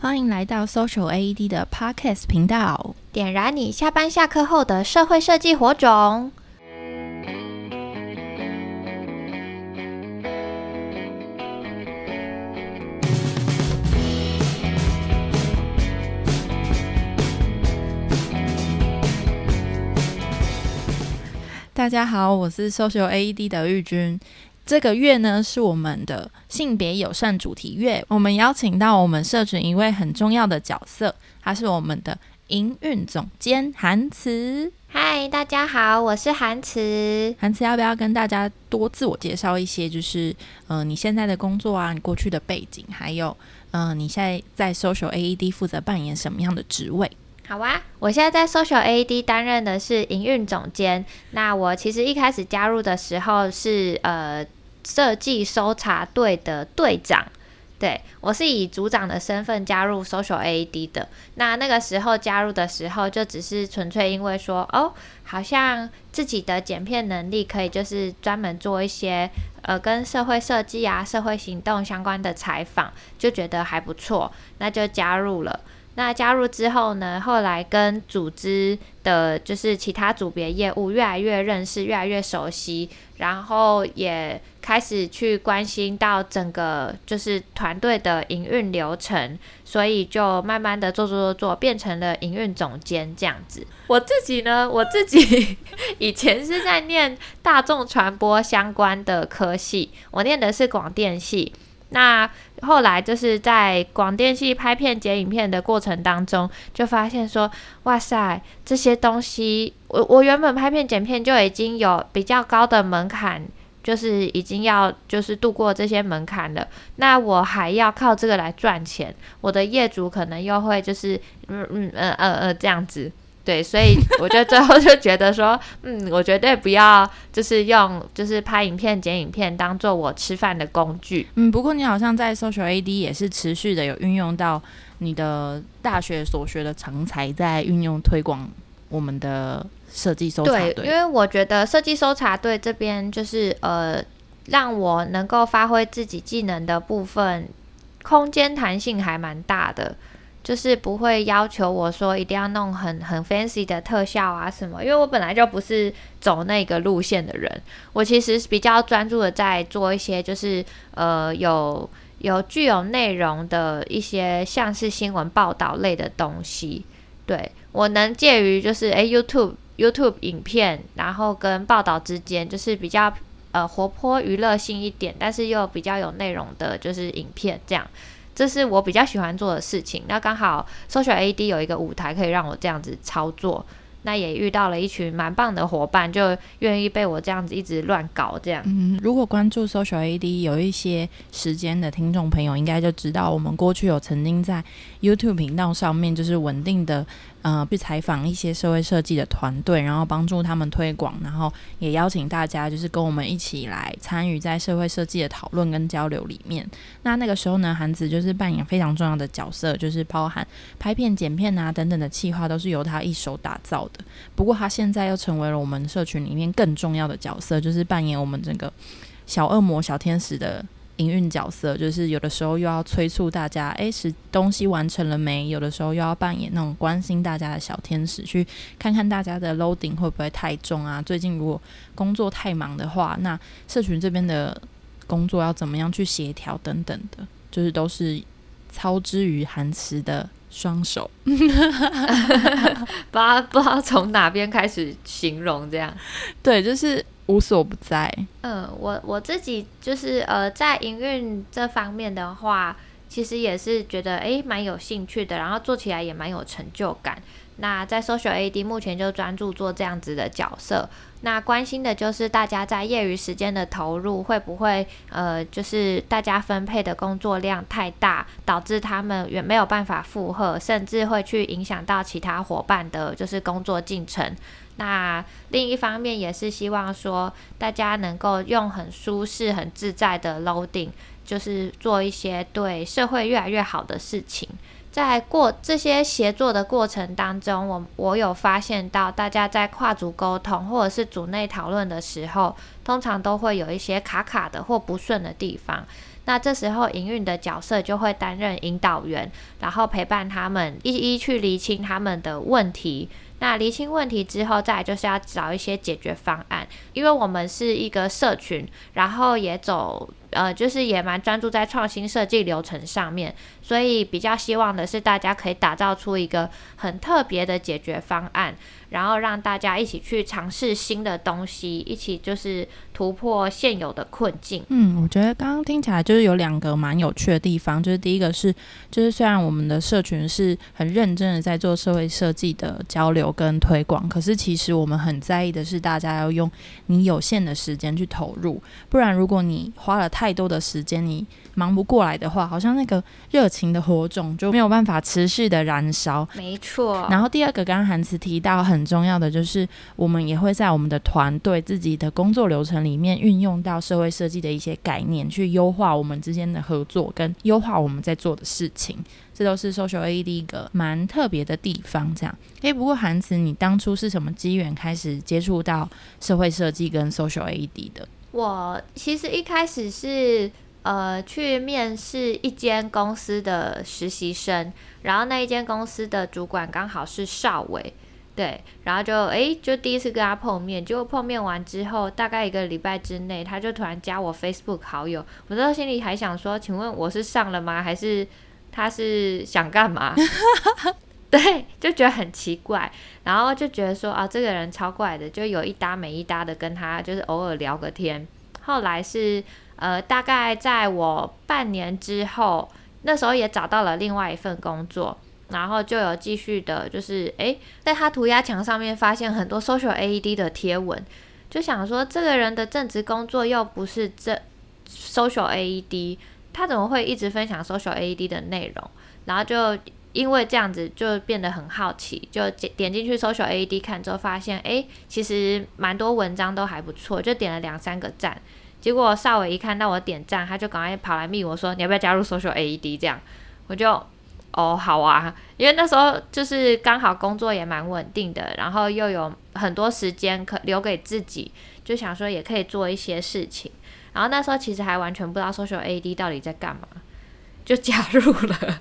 欢迎来到 Social AED 的 Podcast 频道，点燃你下班下课后的社会设计火种。大家好，我是 Social AED 的玉君。这个月呢，是我们的性别友善主题月，我们邀请到我们社群一位很重要的角色，他是我们的营运总监韩慈。嗨，大家好，我是韩慈。韩慈要不要跟大家多自我介绍一些？就是，嗯、呃，你现在的工作啊，你过去的背景，还有，嗯、呃，你现在在 Social AED 负责扮演什么样的职位？好啊，我现在在 Social AED 担任的是营运总监。那我其实一开始加入的时候是，呃。设计搜查队的队长，对，我是以组长的身份加入 Social AED 的。那那个时候加入的时候，就只是纯粹因为说，哦，好像自己的剪片能力可以，就是专门做一些呃跟社会设计啊、社会行动相关的采访，就觉得还不错，那就加入了。那加入之后呢，后来跟组织的，就是其他组别业务越来越认识，越来越熟悉，然后也开始去关心到整个就是团队的营运流程，所以就慢慢的做做做做，变成了营运总监这样子。我自己呢，我自己以前是在念大众传播相关的科系，我念的是广电系。那后来就是在广电系拍片剪影片的过程当中，就发现说，哇塞，这些东西，我我原本拍片剪片就已经有比较高的门槛，就是已经要就是度过这些门槛了。那我还要靠这个来赚钱，我的业主可能又会就是嗯嗯嗯嗯嗯这样子。对，所以我就最后就觉得说，嗯，我绝对不要就是用就是拍影片、剪影片当做我吃饭的工具。嗯，不过你好像在 Social AED 也是持续的有运用到你的大学所学的长才，在运用推广我们的设计搜查队。对，因为我觉得设计搜查队这边就是呃，让我能够发挥自己技能的部分，空间弹性还蛮大的。就是不会要求我说一定要弄很很 fancy 的特效啊什么，因为我本来就不是走那个路线的人。我其实比较专注的在做一些就是呃有有具有内容的一些像是新闻报道类的东西。对，我能介于就是诶 YouTube YouTube 影片，然后跟报道之间，就是比较呃活泼娱乐性一点，但是又比较有内容的，就是影片这样。这是我比较喜欢做的事情。那刚好 Social AD 有一个舞台可以让我这样子操作，那也遇到了一群蛮棒的伙伴，就愿意被我这样子一直乱搞这样。嗯，如果关注 Social AD 有一些时间的听众朋友，应该就知道我们过去有曾经在 YouTube 频道上面就是稳定的。呃，去采访一些社会设计的团队，然后帮助他们推广，然后也邀请大家就是跟我们一起来参与在社会设计的讨论跟交流里面。那那个时候呢，韩子就是扮演非常重要的角色，就是包含拍片、剪片啊等等的企划都是由他一手打造的。不过他现在又成为了我们社群里面更重要的角色，就是扮演我们整个小恶魔、小天使的。营运角色就是有的时候又要催促大家，诶，是东西完成了没？有的时候又要扮演那种关心大家的小天使，去看看大家的 loading 会不会太重啊？最近如果工作太忙的话，那社群这边的工作要怎么样去协调等等的，就是都是操之于韩辞的双手，不知道不知道从哪边开始形容这样，对，就是。无所不在。嗯，我我自己就是呃，在营运这方面的话，其实也是觉得诶蛮有兴趣的，然后做起来也蛮有成就感。那在 Social AD，目前就专注做这样子的角色。那关心的就是大家在业余时间的投入会不会呃，就是大家分配的工作量太大，导致他们也没有办法负荷，甚至会去影响到其他伙伴的就是工作进程。那另一方面也是希望说，大家能够用很舒适、很自在的 loading，就是做一些对社会越来越好的事情。在过这些协作的过程当中，我我有发现到，大家在跨组沟通或者是组内讨论的时候，通常都会有一些卡卡的或不顺的地方。那这时候营运的角色就会担任引导员，然后陪伴他们一一去厘清他们的问题。那厘清问题之后，再来就是要找一些解决方案，因为我们是一个社群，然后也走。呃，就是也蛮专注在创新设计流程上面，所以比较希望的是大家可以打造出一个很特别的解决方案，然后让大家一起去尝试新的东西，一起就是突破现有的困境。嗯，我觉得刚刚听起来就是有两个蛮有趣的地方，就是第一个是，就是虽然我们的社群是很认真的在做社会设计的交流跟推广，可是其实我们很在意的是大家要用你有限的时间去投入，不然如果你花了太多的时间，你忙不过来的话，好像那个热情的火种就没有办法持续的燃烧。没错。然后第二个，刚刚韩慈提到很重要的就是，我们也会在我们的团队自己的工作流程里面运用到社会设计的一些概念，去优化我们之间的合作，跟优化我们在做的事情。这都是 Social AED 一个蛮特别的地方。这样，诶，不过韩慈，你当初是什么机缘开始接触到社会设计跟 Social AED 的？我其实一开始是呃去面试一间公司的实习生，然后那一间公司的主管刚好是邵伟，对，然后就诶就第一次跟他碰面，结果碰面完之后，大概一个礼拜之内，他就突然加我 Facebook 好友，我当时心里还想说，请问我是上了吗？还是他是想干嘛？对，就觉得很奇怪，然后就觉得说啊，这个人超怪的，就有一搭没一搭的跟他就是偶尔聊个天。后来是呃，大概在我半年之后，那时候也找到了另外一份工作，然后就有继续的，就是诶，在他涂鸦墙上面发现很多 Social AED 的贴文，就想说这个人的正职工作又不是这 Social AED，他怎么会一直分享 Social AED 的内容？然后就。因为这样子就变得很好奇，就点点进去 Social AED 看之后，发现哎，其实蛮多文章都还不错，就点了两三个赞。结果邵伟一看到我点赞，他就赶快跑来密我说，你要不要加入 Social AED？这样我就哦好啊，因为那时候就是刚好工作也蛮稳定的，然后又有很多时间可留给自己，就想说也可以做一些事情。然后那时候其实还完全不知道 Social AED 到底在干嘛，就加入了。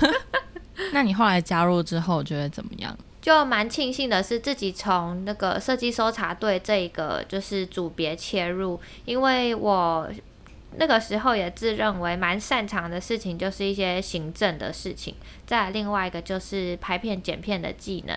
那你后来加入之后觉得怎么样？就蛮庆幸的是，自己从那个设计搜查队这个就是组别切入，因为我那个时候也自认为蛮擅长的事情就是一些行政的事情，再另外一个就是拍片剪片的技能。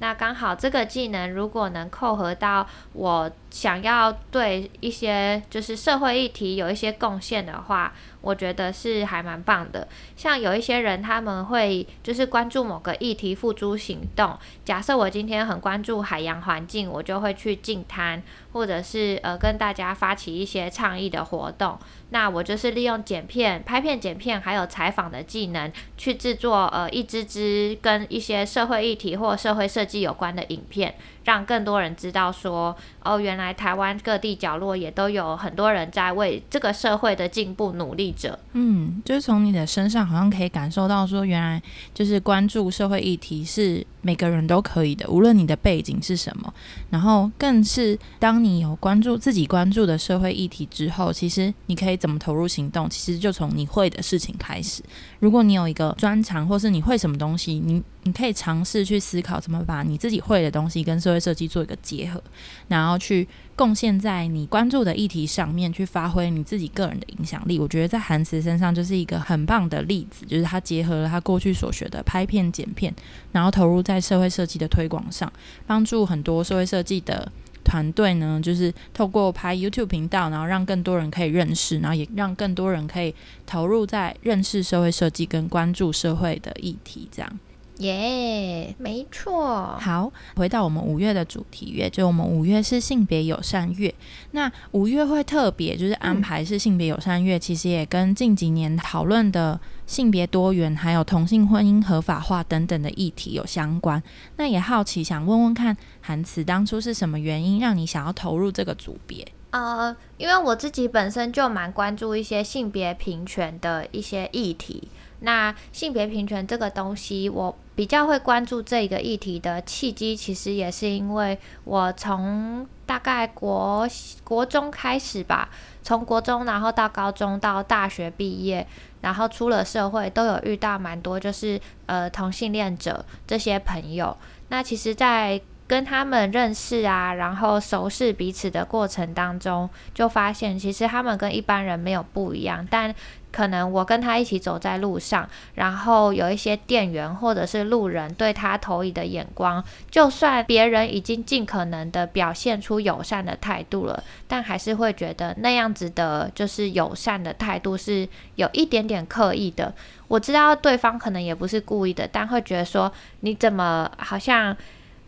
那刚好这个技能如果能扣合到我想要对一些就是社会议题有一些贡献的话。我觉得是还蛮棒的，像有一些人他们会就是关注某个议题付诸行动。假设我今天很关注海洋环境，我就会去净滩，或者是呃跟大家发起一些倡议的活动。那我就是利用剪片、拍片、剪片，还有采访的技能，去制作呃一支支跟一些社会议题或社会设计有关的影片。让更多人知道说，哦，原来台湾各地角落也都有很多人在为这个社会的进步努力着。嗯，就是从你的身上好像可以感受到说，原来就是关注社会议题是每个人都可以的，无论你的背景是什么。然后更是当你有关注自己关注的社会议题之后，其实你可以怎么投入行动，其实就从你会的事情开始。如果你有一个专长，或是你会什么东西，你你可以尝试去思考怎么把你自己会的东西跟社会设计做一个结合，然后去贡献在你关注的议题上面，去发挥你自己个人的影响力。我觉得在韩慈身上就是一个很棒的例子，就是他结合了他过去所学的拍片、剪片，然后投入在社会设计的推广上，帮助很多社会设计的团队呢，就是透过拍 YouTube 频道，然后让更多人可以认识，然后也让更多人可以投入在认识社会设计跟关注社会的议题，这样。耶，yeah, 没错。好，回到我们五月的主题月，就我们五月是性别友善月。那五月会特别就是安排是性别友善月，嗯、其实也跟近几年讨论的性别多元，还有同性婚姻合法化等等的议题有相关。那也好奇想问问看，韩慈当初是什么原因让你想要投入这个组别？呃，因为我自己本身就蛮关注一些性别平权的一些议题。那性别平权这个东西，我比较会关注这个议题的契机，其实也是因为我从大概国国中开始吧，从国中然后到高中到大学毕业，然后出了社会，都有遇到蛮多就是呃同性恋者这些朋友。那其实，在跟他们认识啊，然后熟识彼此的过程当中，就发现其实他们跟一般人没有不一样，但可能我跟他一起走在路上，然后有一些店员或者是路人对他投以的眼光，就算别人已经尽可能的表现出友善的态度了，但还是会觉得那样子的就是友善的态度是有一点点刻意的。我知道对方可能也不是故意的，但会觉得说你怎么好像。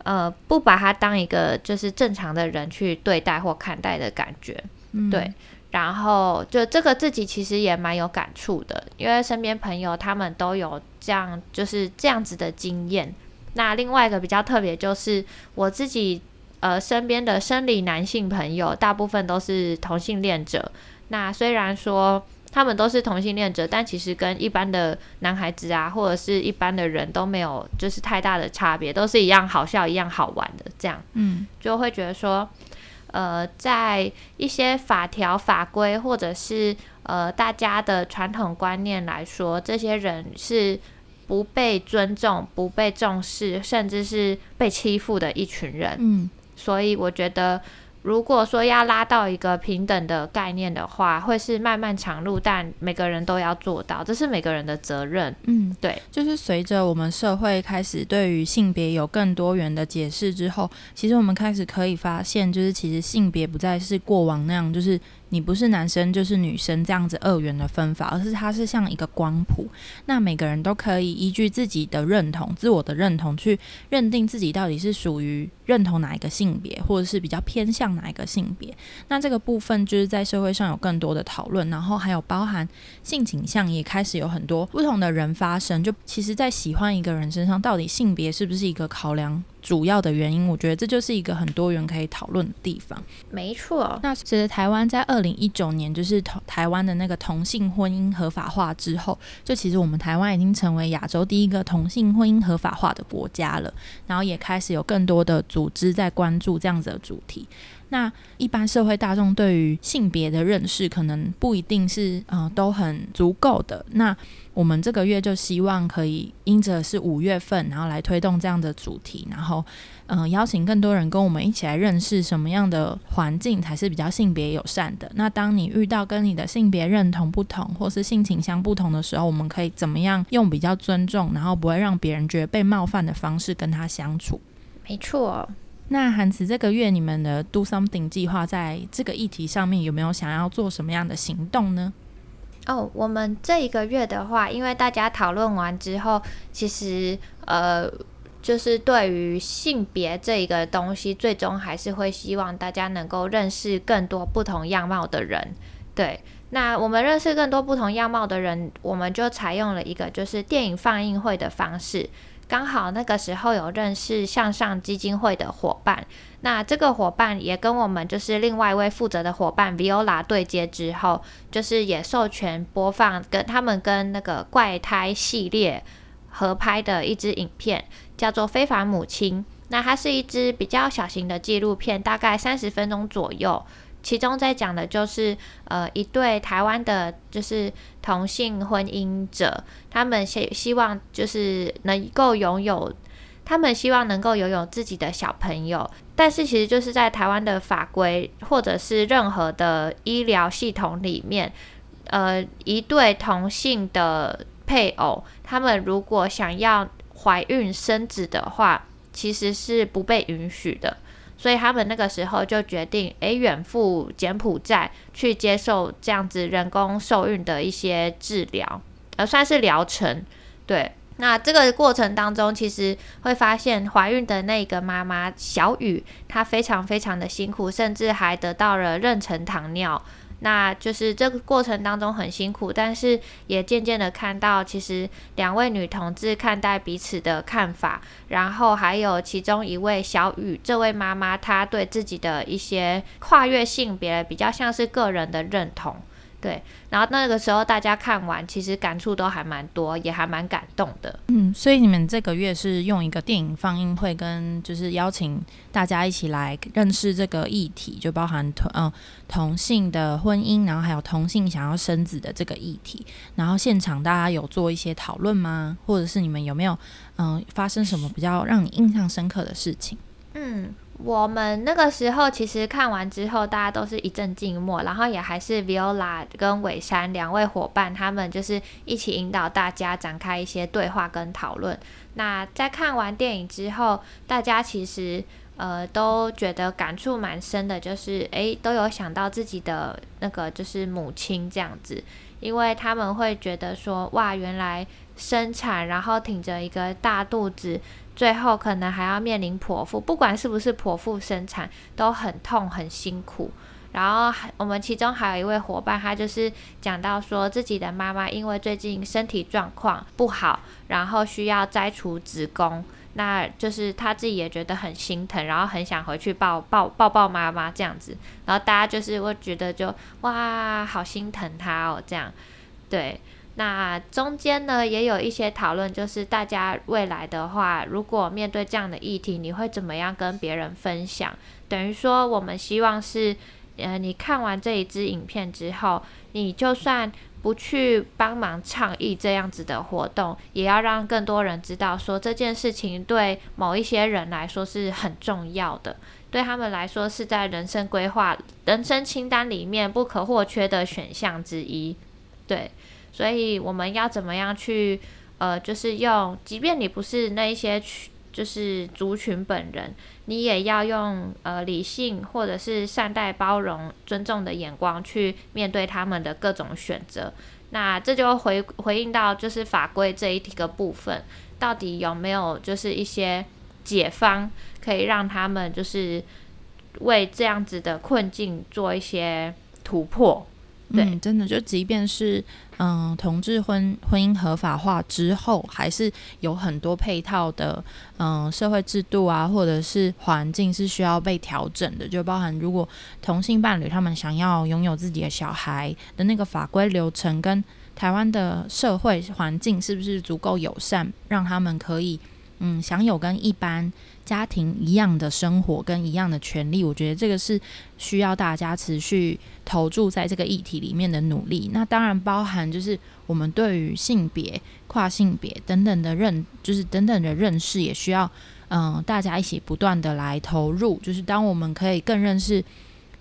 呃，不把他当一个就是正常的人去对待或看待的感觉，嗯、对。然后就这个自己其实也蛮有感触的，因为身边朋友他们都有这样就是这样子的经验。那另外一个比较特别就是我自己呃身边的生理男性朋友，大部分都是同性恋者。那虽然说。他们都是同性恋者，但其实跟一般的男孩子啊，或者是一般的人都没有就是太大的差别，都是一样好笑、一样好玩的这样。嗯，就会觉得说，呃，在一些法条法规或者是呃大家的传统观念来说，这些人是不被尊重、不被重视，甚至是被欺负的一群人。嗯，所以我觉得。如果说要拉到一个平等的概念的话，会是漫漫长路，但每个人都要做到，这是每个人的责任。嗯，对，就是随着我们社会开始对于性别有更多元的解释之后，其实我们开始可以发现，就是其实性别不再是过往那样，就是。你不是男生就是女生这样子二元的分法，而是它是像一个光谱，那每个人都可以依据自己的认同、自我的认同去认定自己到底是属于认同哪一个性别，或者是比较偏向哪一个性别。那这个部分就是在社会上有更多的讨论，然后还有包含性倾向也开始有很多不同的人发生。就其实，在喜欢一个人身上，到底性别是不是一个考量？主要的原因，我觉得这就是一个很多元可以讨论的地方。没错，那其实台湾在二零一九年就是同台湾的那个同性婚姻合法化之后，就其实我们台湾已经成为亚洲第一个同性婚姻合法化的国家了。然后也开始有更多的组织在关注这样子的主题。那一般社会大众对于性别的认识，可能不一定是、呃、都很足够的。那我们这个月就希望可以因着是五月份，然后来推动这样的主题，然后嗯、呃、邀请更多人跟我们一起来认识什么样的环境才是比较性别友善的。那当你遇到跟你的性别认同不同，或是性倾向不同的时候，我们可以怎么样用比较尊重，然后不会让别人觉得被冒犯的方式跟他相处？没错。那韩慈这个月你们的 Do Something 计划在这个议题上面有没有想要做什么样的行动呢？哦，我们这一个月的话，因为大家讨论完之后，其实呃，就是对于性别这一个东西，最终还是会希望大家能够认识更多不同样貌的人。对，那我们认识更多不同样貌的人，我们就采用了一个就是电影放映会的方式。刚好那个时候有认识向上基金会的伙伴，那这个伙伴也跟我们就是另外一位负责的伙伴 Viola 对接之后，就是也授权播放跟他们跟那个怪胎系列合拍的一支影片，叫做《非凡母亲》。那它是一支比较小型的纪录片，大概三十分钟左右。其中在讲的就是，呃，一对台湾的，就是同性婚姻者，他们希希望就是能够拥有，他们希望能够拥有自己的小朋友，但是其实就是在台湾的法规或者是任何的医疗系统里面，呃，一对同性的配偶，他们如果想要怀孕生子的话，其实是不被允许的。所以他们那个时候就决定，诶，远赴柬埔寨去接受这样子人工受孕的一些治疗，呃，算是疗程。对，那这个过程当中，其实会发现怀孕的那个妈妈小雨，她非常非常的辛苦，甚至还得到了妊娠糖尿。那就是这个过程当中很辛苦，但是也渐渐的看到，其实两位女同志看待彼此的看法，然后还有其中一位小雨这位妈妈，她对自己的一些跨越性别比较像是个人的认同，对，然后那个时候大家看完，其实感触都还蛮多，也还蛮感动的。嗯，所以你们这个月是用一个电影放映会，跟就是邀请大家一起来认识这个议题，就包含同嗯同性的婚姻，然后还有同性想要生子的这个议题。然后现场大家有做一些讨论吗？或者是你们有没有嗯发生什么比较让你印象深刻的事情？嗯。我们那个时候其实看完之后，大家都是一阵静默，然后也还是 Viola 跟伟山两位伙伴，他们就是一起引导大家展开一些对话跟讨论。那在看完电影之后，大家其实呃都觉得感触蛮深的，就是诶都有想到自己的那个就是母亲这样子，因为他们会觉得说哇，原来生产然后挺着一个大肚子。最后可能还要面临剖腹，不管是不是剖腹生产，都很痛很辛苦。然后我们其中还有一位伙伴，他就是讲到说自己的妈妈因为最近身体状况不好，然后需要摘除子宫，那就是他自己也觉得很心疼，然后很想回去抱抱抱抱妈妈这样子。然后大家就是会觉得就哇，好心疼他哦，这样对。那中间呢，也有一些讨论，就是大家未来的话，如果面对这样的议题，你会怎么样跟别人分享？等于说，我们希望是，呃，你看完这一支影片之后，你就算不去帮忙倡议这样子的活动，也要让更多人知道，说这件事情对某一些人来说是很重要的，对他们来说是在人生规划、人生清单里面不可或缺的选项之一，对。所以我们要怎么样去，呃，就是用，即便你不是那一些群，就是族群本人，你也要用呃理性或者是善待、包容、尊重的眼光去面对他们的各种选择。那这就回回应到就是法规这一个部分，到底有没有就是一些解方可以让他们就是为这样子的困境做一些突破？对，嗯，真的就即便是嗯，同志婚婚姻合法化之后，还是有很多配套的嗯社会制度啊，或者是环境是需要被调整的。就包含如果同性伴侣他们想要拥有自己的小孩的那个法规流程，跟台湾的社会环境是不是足够友善，让他们可以嗯享有跟一般。家庭一样的生活跟一样的权利，我觉得这个是需要大家持续投注在这个议题里面的努力。那当然包含就是我们对于性别、跨性别等等的认，就是等等的认识，也需要嗯、大家一起不断的来投入。就是当我们可以更认识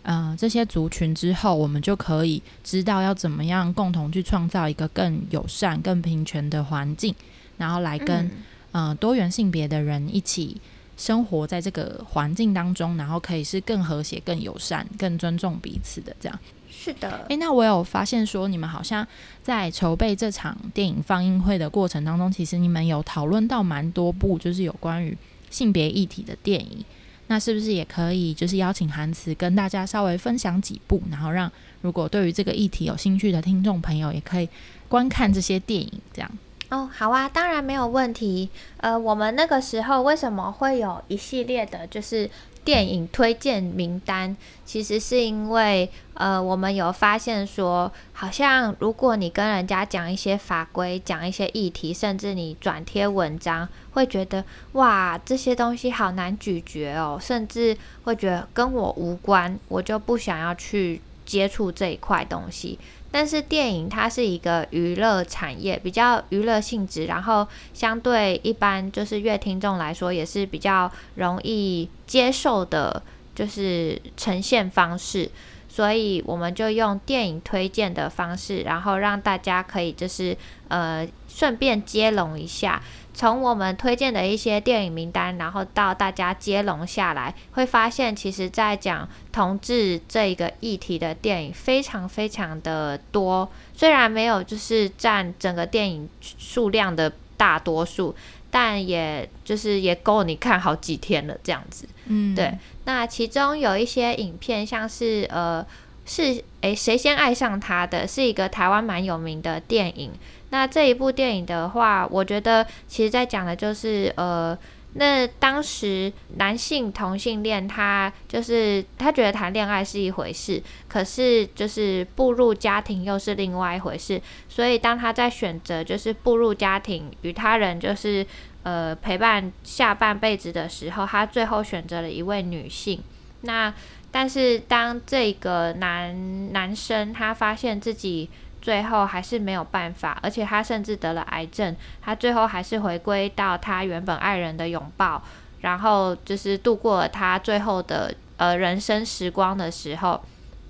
嗯、这些族群之后，我们就可以知道要怎么样共同去创造一个更友善、更平权的环境，然后来跟、呃、多元性别的人一起。生活在这个环境当中，然后可以是更和谐、更友善、更尊重彼此的这样。是的，诶，那我有发现说，你们好像在筹备这场电影放映会的过程当中，其实你们有讨论到蛮多部，就是有关于性别议题的电影。那是不是也可以，就是邀请韩慈跟大家稍微分享几部，然后让如果对于这个议题有兴趣的听众朋友，也可以观看这些电影，这样。哦，好啊，当然没有问题。呃，我们那个时候为什么会有一系列的，就是电影推荐名单？其实是因为，呃，我们有发现说，好像如果你跟人家讲一些法规、讲一些议题，甚至你转贴文章，会觉得哇，这些东西好难咀嚼哦，甚至会觉得跟我无关，我就不想要去接触这一块东西。但是电影它是一个娱乐产业，比较娱乐性质，然后相对一般就是乐听众来说也是比较容易接受的，就是呈现方式，所以我们就用电影推荐的方式，然后让大家可以就是呃顺便接龙一下。从我们推荐的一些电影名单，然后到大家接龙下来，会发现其实在讲同志这一个议题的电影非常非常的多，虽然没有就是占整个电影数量的大多数，但也就是也够你看好几天了这样子。嗯，对。那其中有一些影片，像是呃是诶谁先爱上他的，是一个台湾蛮有名的电影。那这一部电影的话，我觉得其实在讲的就是，呃，那当时男性同性恋，他就是他觉得谈恋爱是一回事，可是就是步入家庭又是另外一回事。所以当他在选择就是步入家庭与他人就是呃陪伴下半辈子的时候，他最后选择了一位女性。那但是当这个男男生他发现自己。最后还是没有办法，而且他甚至得了癌症。他最后还是回归到他原本爱人的拥抱，然后就是度过了他最后的呃人生时光的时候，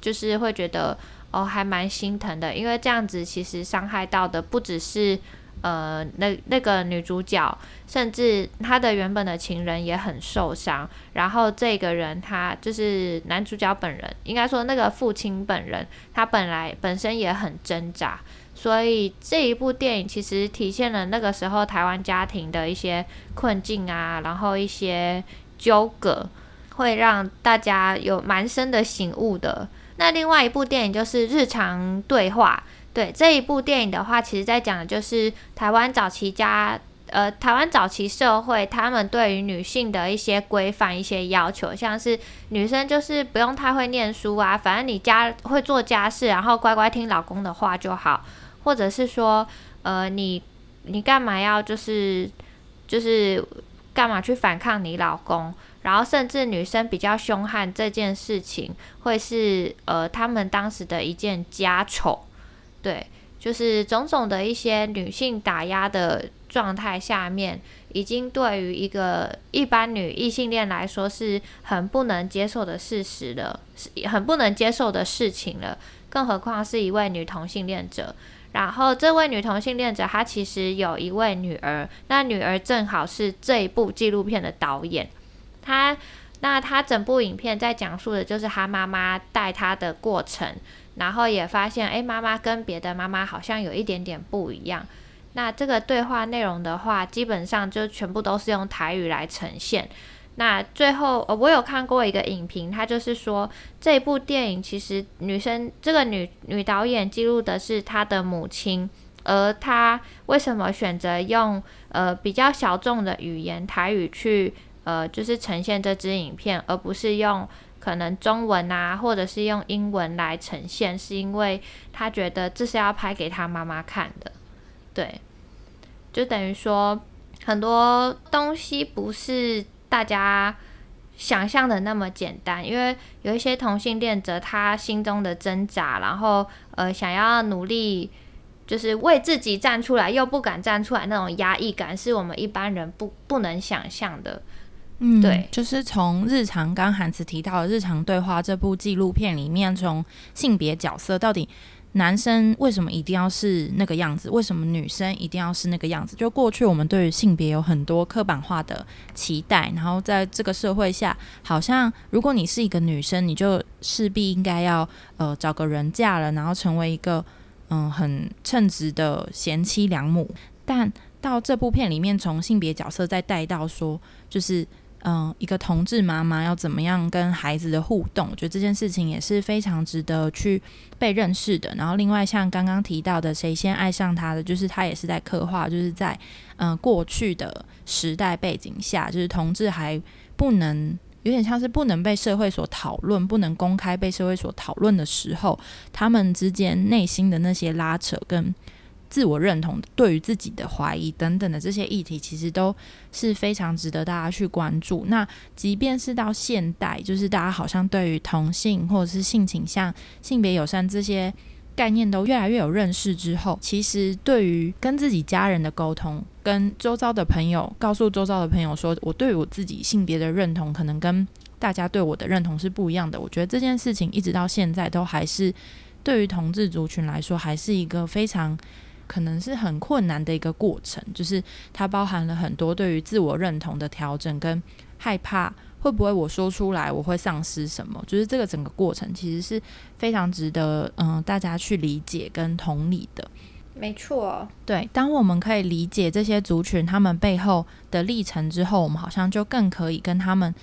就是会觉得哦还蛮心疼的，因为这样子其实伤害到的不只是。呃，那那个女主角，甚至她的原本的情人也很受伤。然后这个人，他就是男主角本人，应该说那个父亲本人，他本来本身也很挣扎。所以这一部电影其实体现了那个时候台湾家庭的一些困境啊，然后一些纠葛，会让大家有蛮深的醒悟的。那另外一部电影就是《日常对话》。对这一部电影的话，其实在讲的就是台湾早期家，呃，台湾早期社会，他们对于女性的一些规范、一些要求，像是女生就是不用太会念书啊，反正你家会做家事，然后乖乖听老公的话就好，或者是说，呃，你你干嘛要就是就是干嘛去反抗你老公，然后甚至女生比较凶悍这件事情，会是呃他们当时的一件家丑。对，就是种种的一些女性打压的状态下面，已经对于一个一般女异性恋来说是很不能接受的事实了，是很不能接受的事情了。更何况是一位女同性恋者。然后这位女同性恋者，她其实有一位女儿，那女儿正好是这一部纪录片的导演。她，那她整部影片在讲述的就是她妈妈带她的过程。然后也发现，哎，妈妈跟别的妈妈好像有一点点不一样。那这个对话内容的话，基本上就全部都是用台语来呈现。那最后，呃，我有看过一个影评，他就是说，这部电影其实女生这个女女导演记录的是她的母亲，而她为什么选择用呃比较小众的语言台语去呃就是呈现这支影片，而不是用。可能中文啊，或者是用英文来呈现，是因为他觉得这是要拍给他妈妈看的，对，就等于说很多东西不是大家想象的那么简单，因为有一些同性恋者他心中的挣扎，然后呃想要努力就是为自己站出来，又不敢站出来那种压抑感，是我们一般人不不能想象的。嗯，对，就是从日常，刚韩慈提到的日常对话这部纪录片里面，从性别角色到底男生为什么一定要是那个样子，为什么女生一定要是那个样子？就过去我们对于性别有很多刻板化的期待，然后在这个社会下，好像如果你是一个女生，你就势必应该要呃找个人嫁了，然后成为一个嗯、呃、很称职的贤妻良母。但到这部片里面，从性别角色再带到说，就是。嗯，一个同志妈妈要怎么样跟孩子的互动？我觉得这件事情也是非常值得去被认识的。然后，另外像刚刚提到的，谁先爱上他的，就是他也是在刻画，就是在嗯过去的时代背景下，就是同志还不能有点像是不能被社会所讨论，不能公开被社会所讨论的时候，他们之间内心的那些拉扯跟。自我认同、对于自己的怀疑等等的这些议题，其实都是非常值得大家去关注。那即便是到现代，就是大家好像对于同性或者是性倾向、性别友善这些概念都越来越有认识之后，其实对于跟自己家人的沟通、跟周遭的朋友告诉周遭的朋友说，我对于我自己性别的认同，可能跟大家对我的认同是不一样的。我觉得这件事情一直到现在都还是对于同志族群来说，还是一个非常。可能是很困难的一个过程，就是它包含了很多对于自我认同的调整，跟害怕会不会我说出来我会丧失什么，就是这个整个过程其实是非常值得嗯、呃、大家去理解跟同理的。没错，对，当我们可以理解这些族群他们背后的历程之后，我们好像就更可以跟他们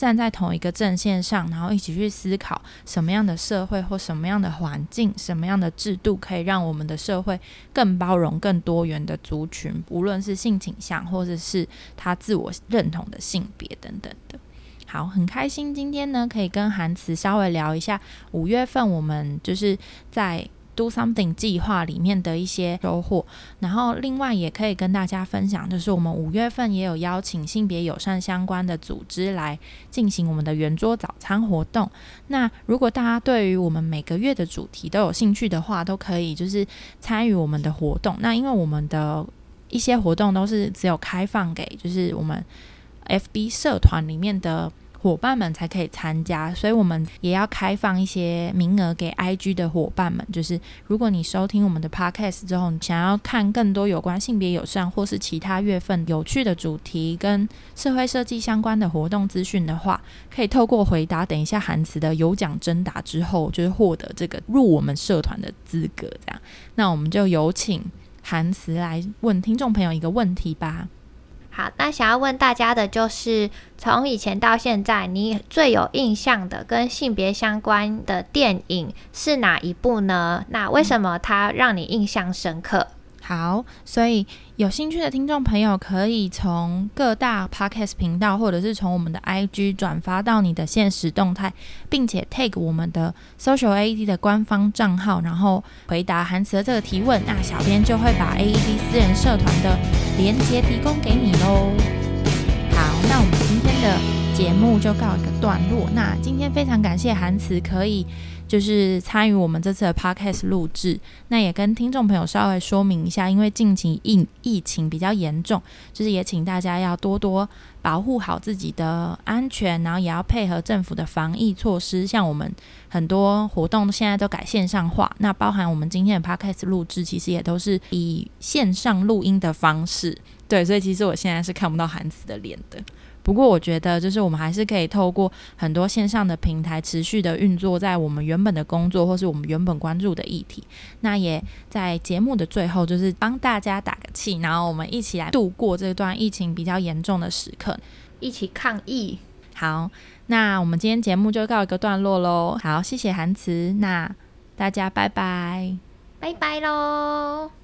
站在同一个阵线上，然后一起去思考什么样的社会或什么样的环境、什么样的制度可以让我们的社会更包容、更多元的族群，无论是性倾向或者是他自我认同的性别等等的。好，很开心今天呢可以跟韩慈稍微聊一下五月份我们就是在。Do something 计划里面的一些收获，然后另外也可以跟大家分享，就是我们五月份也有邀请性别友善相关的组织来进行我们的圆桌早餐活动。那如果大家对于我们每个月的主题都有兴趣的话，都可以就是参与我们的活动。那因为我们的一些活动都是只有开放给就是我们 FB 社团里面的。伙伴们才可以参加，所以我们也要开放一些名额给 IG 的伙伴们。就是如果你收听我们的 Podcast 之后，你想要看更多有关性别友善或是其他月份有趣的主题跟社会设计相关的活动资讯的话，可以透过回答等一下韩慈的有奖征答之后，就是获得这个入我们社团的资格。这样，那我们就有请韩慈来问听众朋友一个问题吧。那想要问大家的就是，从以前到现在，你最有印象的跟性别相关的电影是哪一部呢？那为什么它让你印象深刻？好，所以有兴趣的听众朋友可以从各大 podcast 频道，或者是从我们的 IG 转发到你的现实动态，并且 tag 我们的 Social AED 的官方账号，然后回答韩慈的这个提问，那小编就会把 AED 私人社团的连接提供给你喽。好，那我们今天的节目就告一个段落。那今天非常感谢韩慈可以。就是参与我们这次的 podcast 录制，那也跟听众朋友稍微说明一下，因为近期疫疫情比较严重，就是也请大家要多多保护好自己的安全，然后也要配合政府的防疫措施。像我们很多活动现在都改线上化，那包含我们今天的 podcast 录制，其实也都是以线上录音的方式。对，所以其实我现在是看不到韩慈的脸的。不过我觉得，就是我们还是可以透过很多线上的平台持续的运作，在我们原本的工作或是我们原本关注的议题。那也在节目的最后，就是帮大家打个气，然后我们一起来度过这段疫情比较严重的时刻，一起抗疫。好，那我们今天节目就告一个段落喽。好，谢谢韩慈，那大家拜拜，拜拜喽。